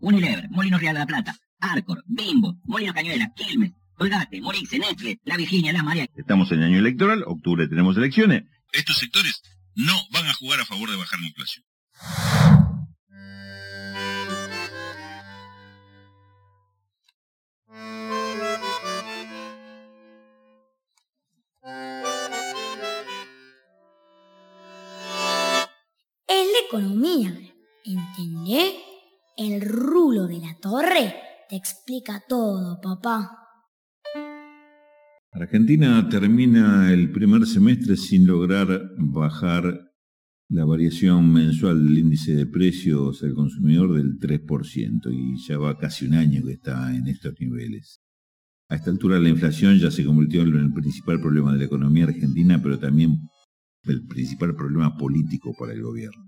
Unilever, Molino Real de la Plata, Arcor, Bimbo, Molino Cañuela, Quilmes, Colgate, Morix, Nestle, La Virginia, La María. Estamos en año electoral, octubre tenemos elecciones. Estos sectores no van a jugar a favor de bajar la inflación. Es la economía, ¿entendés? El rulo de la torre te explica todo, papá. Argentina termina el primer semestre sin lograr bajar la variación mensual del índice de precios al consumidor del 3% y ya va casi un año que está en estos niveles. A esta altura la inflación ya se convirtió en el principal problema de la economía argentina, pero también el principal problema político para el gobierno.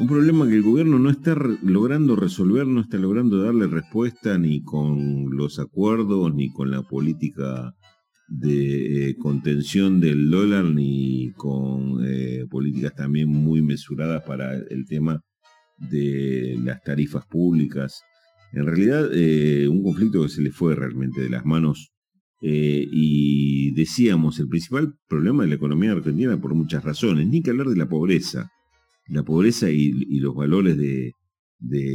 Un problema que el gobierno no está logrando resolver, no está logrando darle respuesta ni con los acuerdos, ni con la política de eh, contención del dólar, ni con eh, políticas también muy mesuradas para el tema de las tarifas públicas. En realidad, eh, un conflicto que se le fue realmente de las manos. y decíamos, el principal problema de la economía argentina por muchas razones, ni que hablar de la pobreza la pobreza y, los valores de,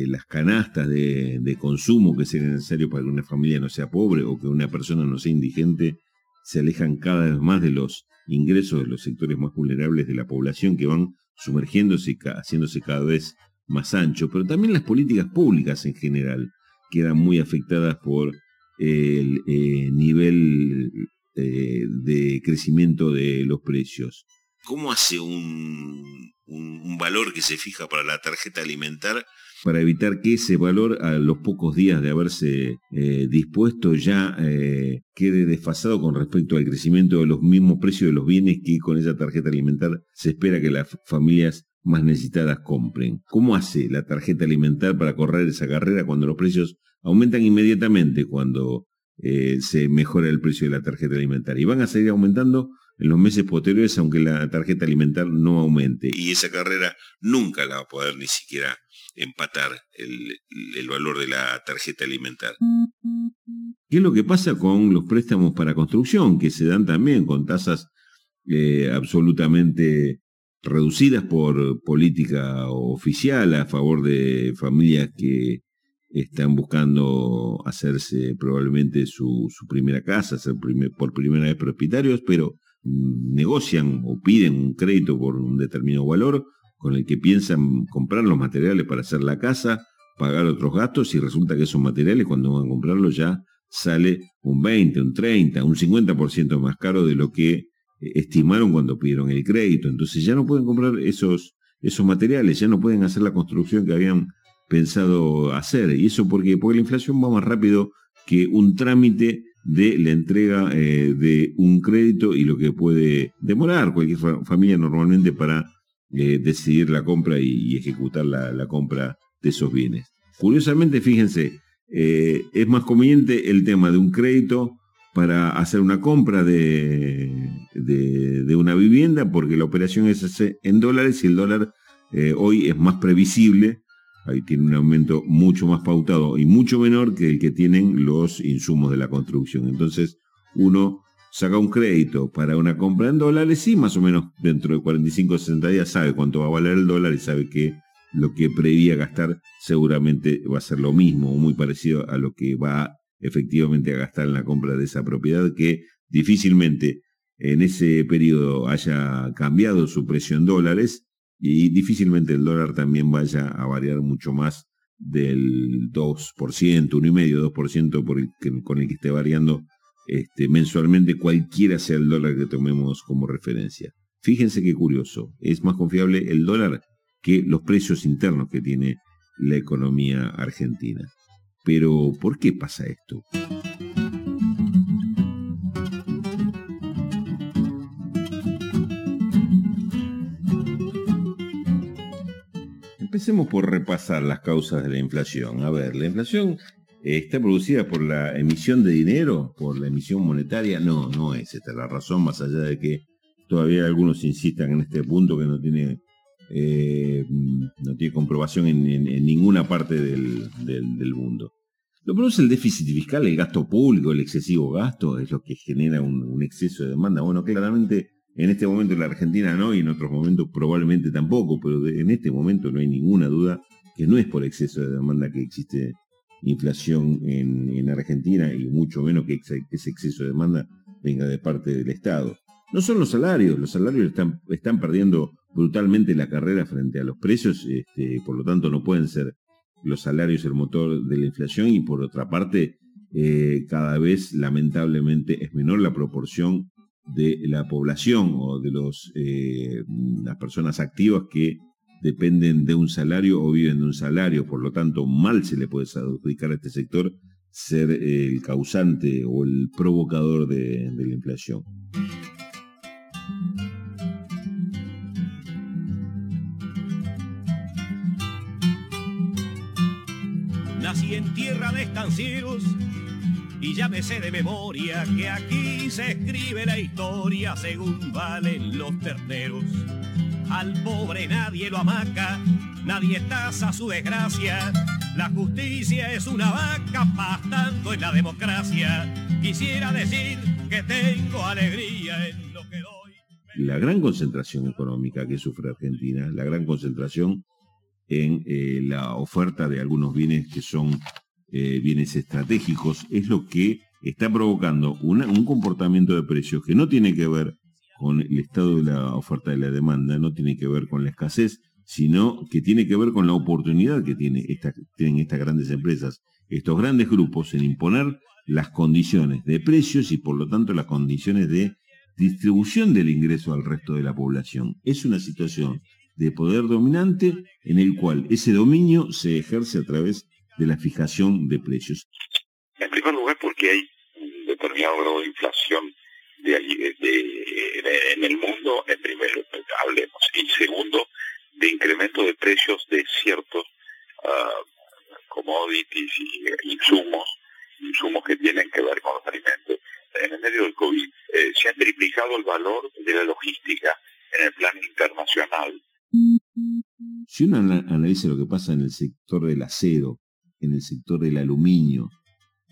las canastas de, consumo que sería necesario para que una familia no sea pobre o que una persona no sea indigente, se alejan cada vez más de los ingresos de los sectores más vulnerables de la población que van sumergiéndose y haciéndose cada vez más ancho, pero también las políticas públicas en general quedan muy afectadas por el eh, nivel eh, de crecimiento de los precios. ¿Cómo hace un, valor que se fija para la tarjeta alimentar? Para evitar que ese valor a los pocos días de haberse eh, dispuesto ya eh, quede desfasado con respecto al crecimiento de los mismos precios de los bienes que con esa tarjeta alimentar se espera que las familias más necesitadas compren. ¿Cómo hace la tarjeta alimentar para correr esa carrera cuando los precios aumentan inmediatamente cuando eh, se mejora el precio de la tarjeta alimentaria? Y van a seguir aumentando en los meses posteriores, aunque la tarjeta alimentar no aumente. Y esa carrera nunca la va a poder ni siquiera empatar el, valor de la tarjeta alimentar. ¿Qué es lo que pasa con los préstamos para construcción, que se dan también con tasas eh, absolutamente reducidas por política oficial a favor de familias que están buscando hacerse probablemente su, primera casa, ser por primera vez propietarios, pero negocian o piden un crédito por un determinado valor con el que piensan comprar los materiales para hacer la casa, pagar otros gastos y resulta que esos materiales cuando van a comprarlos ya sale un 20, un 30, un 50% más caro de lo que eh, estimaron cuando pidieron el crédito. Entonces ya no pueden comprar esos, esos materiales, ya no pueden hacer la construcción que habían pensado hacer. ¿Y eso porque Porque la inflación va más rápido que un trámite de la entrega eh, de un crédito y lo que puede demorar cualquier familia normalmente para eh, decidir la compra y, ejecutar la, compra de esos bienes. Curiosamente, fíjense, eh, es más conveniente el tema de un crédito para hacer una compra de, de, una vivienda porque la operación es en dólares y el dólar hoy es más previsible ahí tiene un aumento mucho más pautado y mucho menor que el que tienen los insumos de la construcción. Entonces, uno saca un crédito para una compra en dólares y más o menos dentro de 45 o 60 días sabe cuánto va a valer el dólar y sabe que lo que prevía gastar seguramente va a ser lo mismo o muy parecido a lo que va efectivamente a gastar en la compra de esa propiedad que difícilmente en ese periodo haya cambiado su precio en dólares y difícilmente el dólar también vaya a variar mucho más del 2%, 1,5%, 2% por el con el que esté variando este, mensualmente cualquiera sea el dólar que tomemos como referencia. Fíjense qué curioso, es más confiable el dólar que los precios internos que tiene la economía argentina. Pero, ¿por qué pasa esto? Empecemos por repasar las causas de la inflación. A ver, la inflación eh, está producida por la emisión de dinero, por la emisión monetaria. No, no es esta la razón, más allá de que todavía algunos insistan en este punto que no tiene eh, no tiene comprobación en, ninguna parte del, mundo. Lo produce el déficit fiscal, el gasto público, el excesivo gasto, es lo que genera un, exceso de demanda. Bueno, claramente en este momento en la Argentina no y en otros momentos probablemente tampoco, pero en este momento no hay ninguna duda que no es por exceso de demanda que existe inflación en, Argentina y mucho menos que ese exceso de demanda venga de parte del Estado. No son los salarios, los salarios están, están perdiendo brutalmente la carrera frente a los precios, este, por lo tanto no pueden ser los salarios el motor de la inflación y por otra parte eh, cada vez lamentablemente es menor la proporción de la población o de los, eh, las personas activas que dependen de un salario o viven de un salario, por lo tanto mal se le puede adjudicar a este sector ser el causante o el provocador de la inflación. nací en tierra de estancieros y ya me sé de memoria que aquí se escribe la historia según valen los terneros. Al pobre nadie lo amaca, nadie tasa su desgracia. La justicia es una vaca pastando en la democracia. Quisiera decir que tengo alegría en lo que doy. La gran concentración económica que sufre Argentina, la gran concentración en eh, la oferta de algunos bienes que son eh, bienes estratégicos, es lo que está provocando un comportamiento de precios que no tiene que ver con el estado de la oferta y la demanda, no tiene que ver con la escasez, sino que tiene que ver con la oportunidad que tiene tienen estas grandes empresas, estos grandes grupos en imponer las condiciones de precios y por lo tanto las condiciones de distribución del ingreso al resto de la población. Es una situación de poder dominante en el cual ese dominio se ejerce a través de la fijación de precios. En primer lugar porque hay un determinado grado de inflación de, en el mundo, en primer hablemos, y segundo, de incremento de precios de ciertos uh, commodities y insumos, insumos que tienen que ver con los alimentos. En el medio del COVID eh, se ha triplicado el valor de la logística en el plano internacional si uno analiza lo que pasa en el sector del acero, en el sector del aluminio,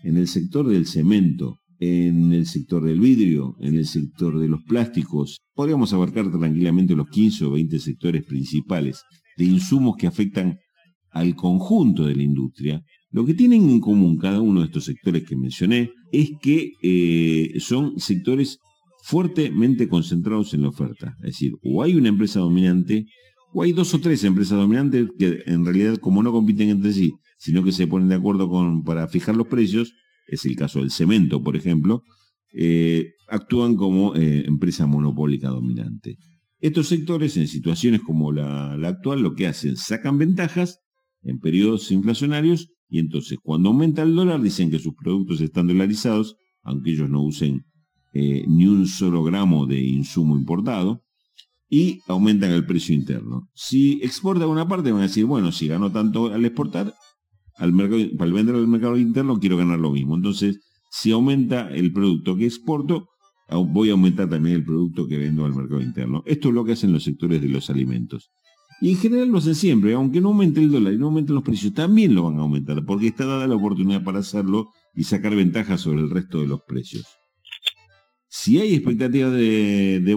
en el sector del cemento, en el sector del vidrio, en el sector de los plásticos, podríamos abarcar tranquilamente los 15 o 20 sectores principales de insumos que afectan al conjunto de la industria. Lo que tienen en común cada uno de estos sectores que mencioné es que eh, son sectores fuertemente concentrados en la oferta. Es decir, o hay una empresa dominante o hay dos o tres empresas dominantes que en realidad como no compiten entre sí, sino que se ponen de acuerdo con, para fijar los precios, es el caso del cemento, por ejemplo, eh, actúan como eh, empresa monopólica dominante. Estos sectores, en situaciones como la, actual, lo que hacen, sacan ventajas en periodos inflacionarios y entonces cuando aumenta el dólar dicen que sus productos están dolarizados, aunque ellos no usen eh, ni un solo gramo de insumo importado, y aumentan el precio interno. Si exporta una parte, van a decir, bueno, si gano tanto al exportar, al mercado, para vender al mercado interno quiero ganar lo mismo. Entonces, si aumenta el producto que exporto, voy a aumentar también el producto que vendo al mercado interno. Esto es lo que hacen los sectores de los alimentos. Y en general lo hacen siempre, aunque no aumente el dólar y no aumenten los precios, también lo van a aumentar, porque está dada la oportunidad para hacerlo y sacar ventajas sobre el resto de los precios. Si hay expectativas de, de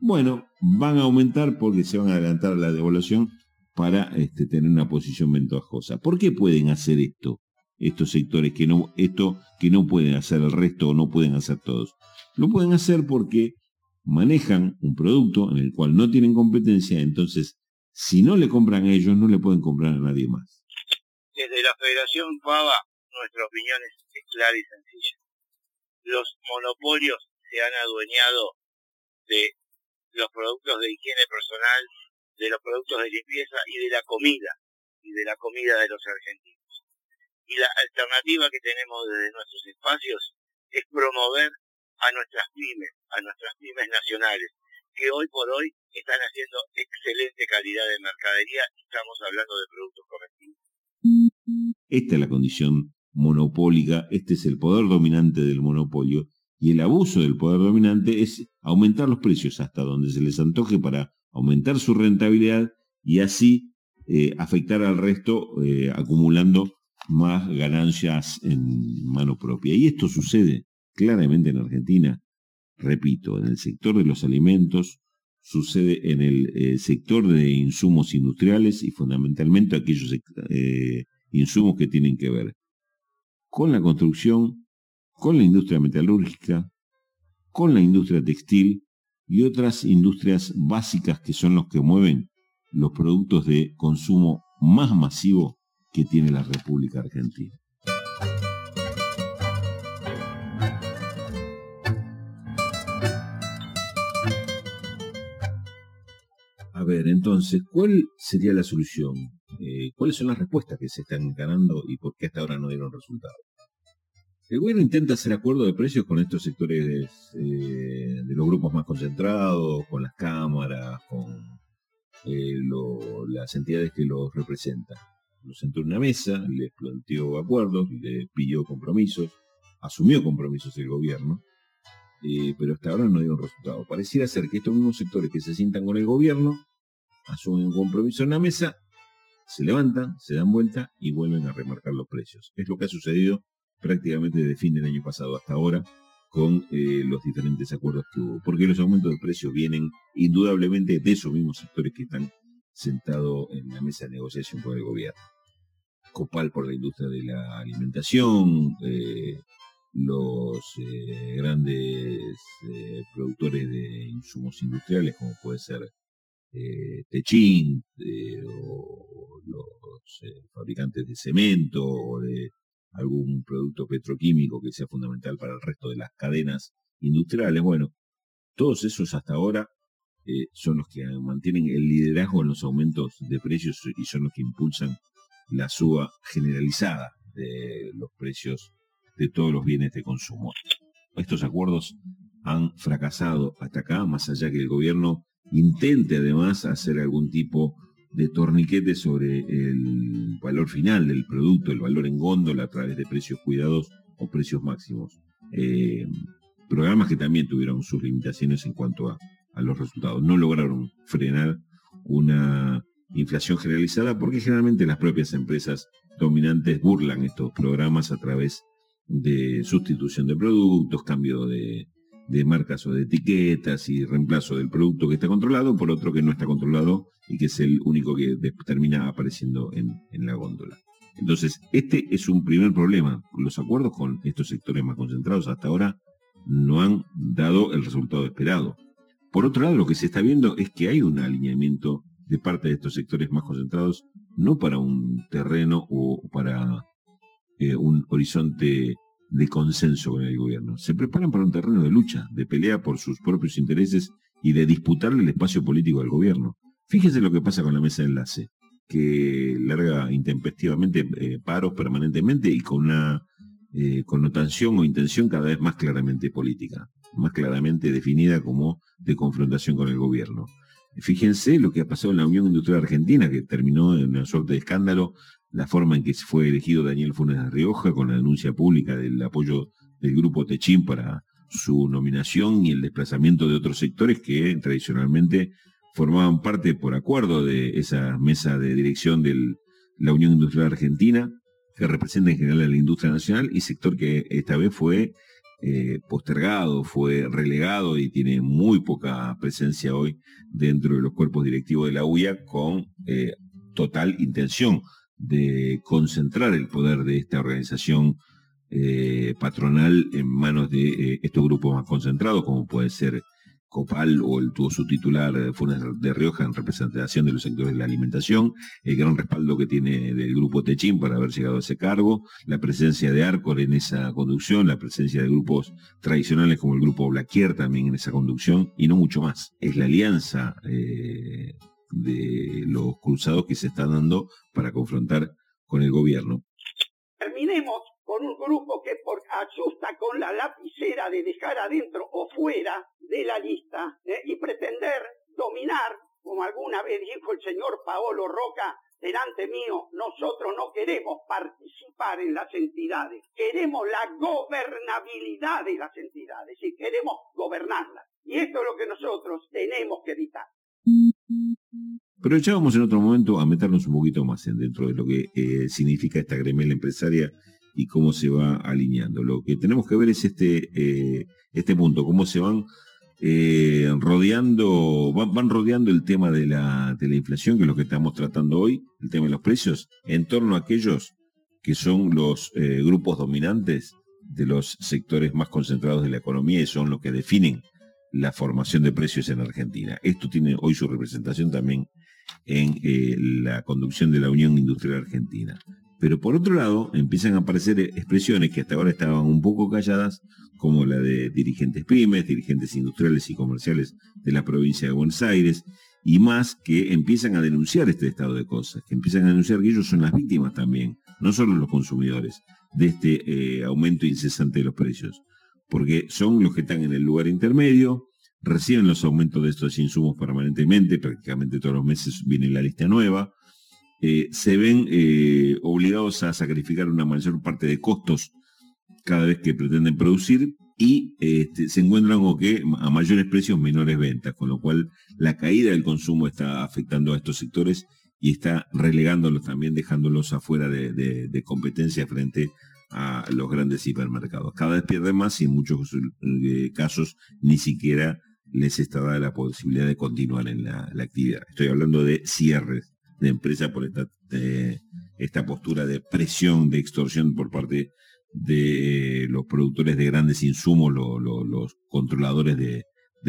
bueno, van a aumentar porque se van a adelantar la devaluación para este, tener una posición ventajosa. ¿Por qué pueden hacer esto? Estos sectores que no, esto que no pueden hacer el resto o no pueden hacer todos. Lo pueden hacer porque manejan un producto en el cual no tienen competencia, entonces si no le compran a ellos, no le pueden comprar a nadie más. Desde la Federación Pava, nuestra opinión es clara y sencilla. Los monopolios se han adueñado de los productos de higiene personal, de los productos de limpieza y de la comida, y de la comida de los argentinos. Y la alternativa que tenemos desde nuestros espacios es promover a nuestras pymes, a nuestras pymes nacionales, que hoy por hoy están haciendo excelente calidad de mercadería estamos hablando de productos comestibles. Esta es la condición monopólica, este es el poder dominante del monopolio y el abuso del poder dominante es aumentar los precios hasta donde se les antoje para aumentar su rentabilidad y así eh, afectar al resto eh, acumulando más ganancias en mano propia. Y esto sucede claramente en Argentina, repito, en el sector de los alimentos, sucede en el eh, sector de insumos industriales y fundamentalmente aquellos insumos que tienen que ver con la construcción, con la industria metalúrgica, con la industria textil y otras industrias básicas que son los que mueven los productos de consumo más masivo que tiene la República Argentina. A ver, entonces, ¿cuál sería la solución? Eh, ¿Cuáles son las respuestas que se están encarando y por qué hasta ahora no dieron resultado? El gobierno intenta hacer acuerdo de precios con estos sectores eh, de los grupos más concentrados, con las cámaras, con eh, las entidades que los representan. Los sentó en una mesa, les planteó acuerdos, les pidió compromisos, asumió compromisos el gobierno, eh, pero hasta ahora no dio un resultado. Pareciera ser que estos mismos sectores que se sientan con el gobierno asumen un compromiso en la mesa, se levantan, se dan vuelta y vuelven a remarcar los precios. Es lo que ha sucedido prácticamente desde fin del año pasado hasta ahora con eh, los diferentes acuerdos que hubo, porque los aumentos de precios vienen indudablemente de esos mismos sectores que están sentados en la mesa de negociación con el gobierno. Copal por la industria de la alimentación, eh, los eh, grandes productores de insumos industriales como puede ser Techin o los fabricantes de cemento de algún producto petroquímico que sea fundamental para el resto de las cadenas industriales. Bueno, todos esos hasta ahora eh, son los que mantienen el liderazgo en los aumentos de precios y son los que impulsan la suba generalizada de los precios de todos los bienes de consumo. Estos acuerdos han fracasado hasta acá, más allá que el gobierno intente además hacer algún tipo de torniquete sobre el valor final del producto, el valor en góndola a través de precios cuidados o precios máximos. Eh, programas que también tuvieron sus limitaciones en cuanto a, los resultados. No lograron frenar una inflación generalizada porque generalmente las propias empresas dominantes burlan estos programas a través de sustitución de productos, cambio de, de marcas o de etiquetas y reemplazo del producto que está controlado por otro que no está controlado y que es el único que termina apareciendo en, la góndola. Entonces, este es un primer problema. Los acuerdos con estos sectores más concentrados hasta ahora no han dado el resultado esperado. Por otro lado, lo que se está viendo es que hay un alineamiento de parte de estos sectores más concentrados, no para un terreno o para eh, un horizonte de consenso con el gobierno. Se preparan para un terreno de lucha, de pelea por sus propios intereses y de disputarle el espacio político al gobierno. Fíjese lo que pasa con la mesa de enlace, que larga intempestivamente eh, paros permanentemente y con una eh, connotación o intención cada vez más claramente política, más claramente definida como de confrontación con el gobierno. Fíjense lo que ha pasado en la Unión Industrial Argentina, que terminó en una suerte de escándalo la forma en que fue elegido Daniel Funes de Rioja con la denuncia pública del apoyo del grupo Techín para su nominación y el desplazamiento de otros sectores que tradicionalmente formaban parte por acuerdo de esa mesa de dirección de la Unión Industrial Argentina, que representa en general a la industria nacional, y sector que esta vez fue eh, postergado, fue relegado y tiene muy poca presencia hoy dentro de los cuerpos directivos de la UIA con eh, total intención de concentrar el poder de esta organización eh, patronal en manos de eh, estos grupos más concentrados, como puede ser Copal o el tuvo su titular eh, Funes de Rioja en representación de los sectores de la alimentación, el gran respaldo que tiene del grupo Techín para haber llegado a ese cargo, la presencia de Arcor en esa conducción, la presencia de grupos tradicionales como el grupo Blaquier también en esa conducción, y no mucho más. Es la alianza de los cruzados que se están dando para confrontar con el gobierno. Terminemos con un grupo que por, asusta con la lapicera de dejar adentro o fuera de la lista ¿eh? y pretender dominar, como alguna vez dijo el señor Paolo Roca, delante mío, nosotros no queremos participar en las entidades, queremos la gobernabilidad de las entidades y queremos gobernarlas. Y esto es lo que nosotros tenemos que evitar. Pero ya vamos en otro momento a meternos un poquito más en dentro de lo que eh, significa esta gremela empresaria y cómo se va alineando. Lo que tenemos que ver es este, eh, este punto, cómo se van eh, rodeando, van, rodeando el tema de la, de la inflación, que es lo que estamos tratando hoy, el tema de los precios, en torno a aquellos que son los grupos dominantes de los sectores más concentrados de la economía y son los que definen la formación de precios en Argentina. Esto tiene hoy su representación también en eh, la conducción de la Unión Industrial Argentina. Pero por otro lado, empiezan a aparecer expresiones que hasta ahora estaban un poco calladas, como la de dirigentes pymes, dirigentes industriales y comerciales de la provincia de Buenos Aires, y más que empiezan a denunciar este estado de cosas, que empiezan a denunciar que ellos son las víctimas también, no solo los consumidores, de este eh, aumento incesante de los precios, porque son los que están en el lugar intermedio, reciben los aumentos de estos insumos permanentemente, prácticamente todos los meses viene la lista nueva, eh, se ven eh, obligados a sacrificar una mayor parte de costos cada vez que pretenden producir y este, se encuentran con que a mayores precios menores ventas, con lo cual la caída del consumo está afectando a estos sectores y está relegándolos también, dejándolos afuera de, competencia frente a los grandes hipermercados. Cada vez pierden más y en muchos eh, casos ni siquiera les está dada la posibilidad de continuar en la, actividad. Estoy hablando de cierres de empresas por esta, postura de presión, de extorsión por parte de los productores de grandes insumos, los controladores de,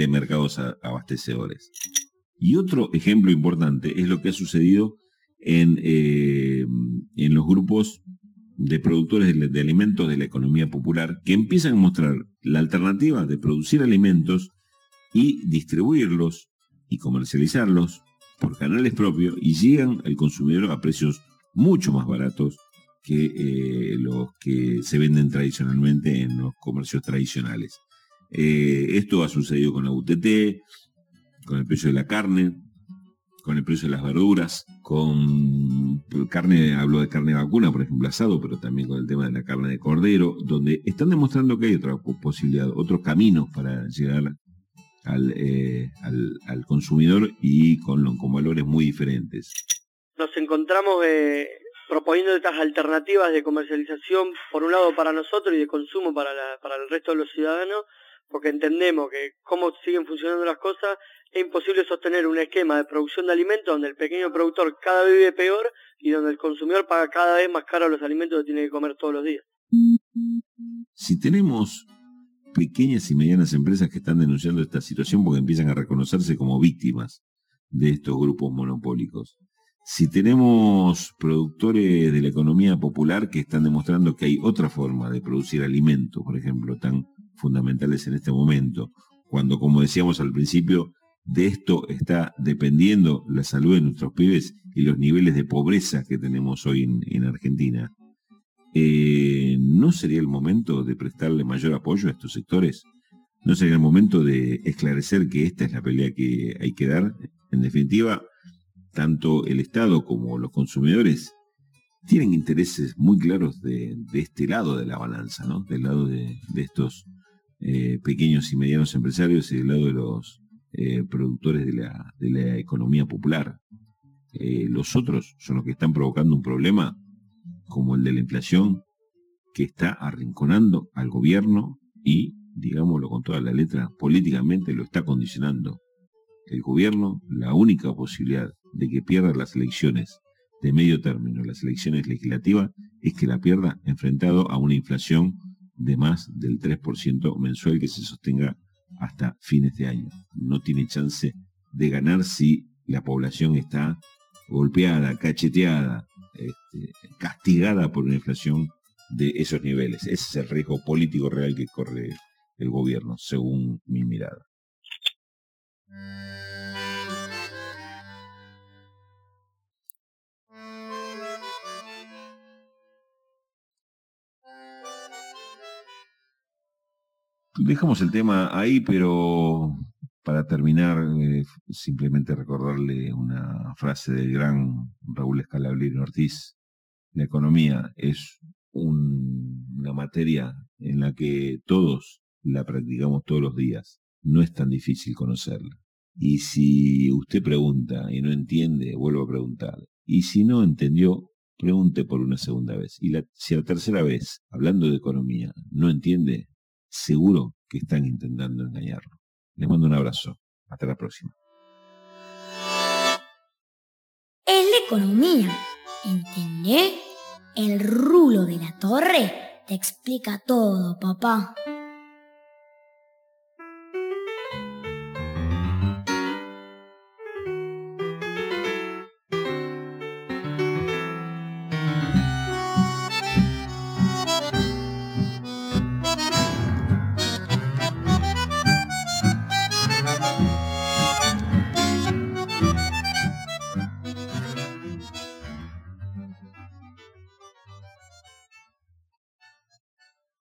mercados abastecedores. Y otro ejemplo importante es lo que ha sucedido en, eh, en los grupos de productores de, alimentos de la economía popular que empiezan a mostrar la alternativa de producir alimentos y distribuirlos y comercializarlos por canales propios y llegan al consumidor a precios mucho más baratos que eh, los que se venden tradicionalmente en los comercios tradicionales. Eh, esto ha sucedido con la UTT, con el precio de la carne, con el precio de las verduras, con carne, hablo de carne vacuna, por ejemplo, asado, pero también con el tema de la carne de cordero, donde están demostrando que hay otra posibilidad, otros caminos para llegar al, eh, al, consumidor y con, con valores muy diferentes. Nos encontramos eh, proponiendo estas alternativas de comercialización, por un lado para nosotros y de consumo para, la, para el resto de los ciudadanos, porque entendemos que cómo siguen funcionando las cosas, es imposible sostener un esquema de producción de alimentos donde el pequeño productor cada vez vive peor y donde el consumidor paga cada vez más caro los alimentos que tiene que comer todos los días. Si tenemos pequeñas y medianas empresas que están denunciando esta situación porque empiezan a reconocerse como víctimas de estos grupos monopólicos. Si tenemos productores de la economía popular que están demostrando que hay otra forma de producir alimentos, por ejemplo, tan fundamentales en este momento, cuando, como decíamos al principio, de esto está dependiendo la salud de nuestros pibes y los niveles de pobreza que tenemos hoy en Argentina. Eh, ¿no sería el momento de prestarle mayor apoyo a estos sectores? ¿No sería el momento de esclarecer que esta es la pelea que hay que dar? En definitiva, tanto el Estado como los consumidores tienen intereses muy claros de, este lado de la balanza, ¿no? Del lado de, estos eh, pequeños y medianos empresarios y del lado de los eh, productores de la, de la, economía popular. los otros son los que están provocando un problema como el de la inflación, que está arrinconando al gobierno y, digámoslo con toda la letra, políticamente lo está condicionando. El gobierno, la única posibilidad de que pierda las elecciones de medio término, las elecciones legislativas, es que la pierda enfrentado a una inflación de más del 3% mensual que se sostenga hasta fines de año. No tiene chance de ganar si la población está golpeada, cacheteada, este, castigada por una inflación de esos niveles. Ese es el riesgo político real que corre el gobierno, según mi mirada. Dejamos el tema ahí, pero para terminar, eh, simplemente recordarle una frase del gran Raúl Escalabrino Ortiz. La economía es una materia en la que todos la practicamos todos los días. No es tan difícil conocerla. Y si usted pregunta y no entiende, vuelvo a preguntar. Y si no entendió, pregunte por una segunda vez. Y la, si la tercera vez, hablando de economía, no entiende, seguro que están intentando engañarlo. Les mando un abrazo. Hasta la próxima. Es la economía. ¿Entendés? El rulo de la torre te explica todo, papá.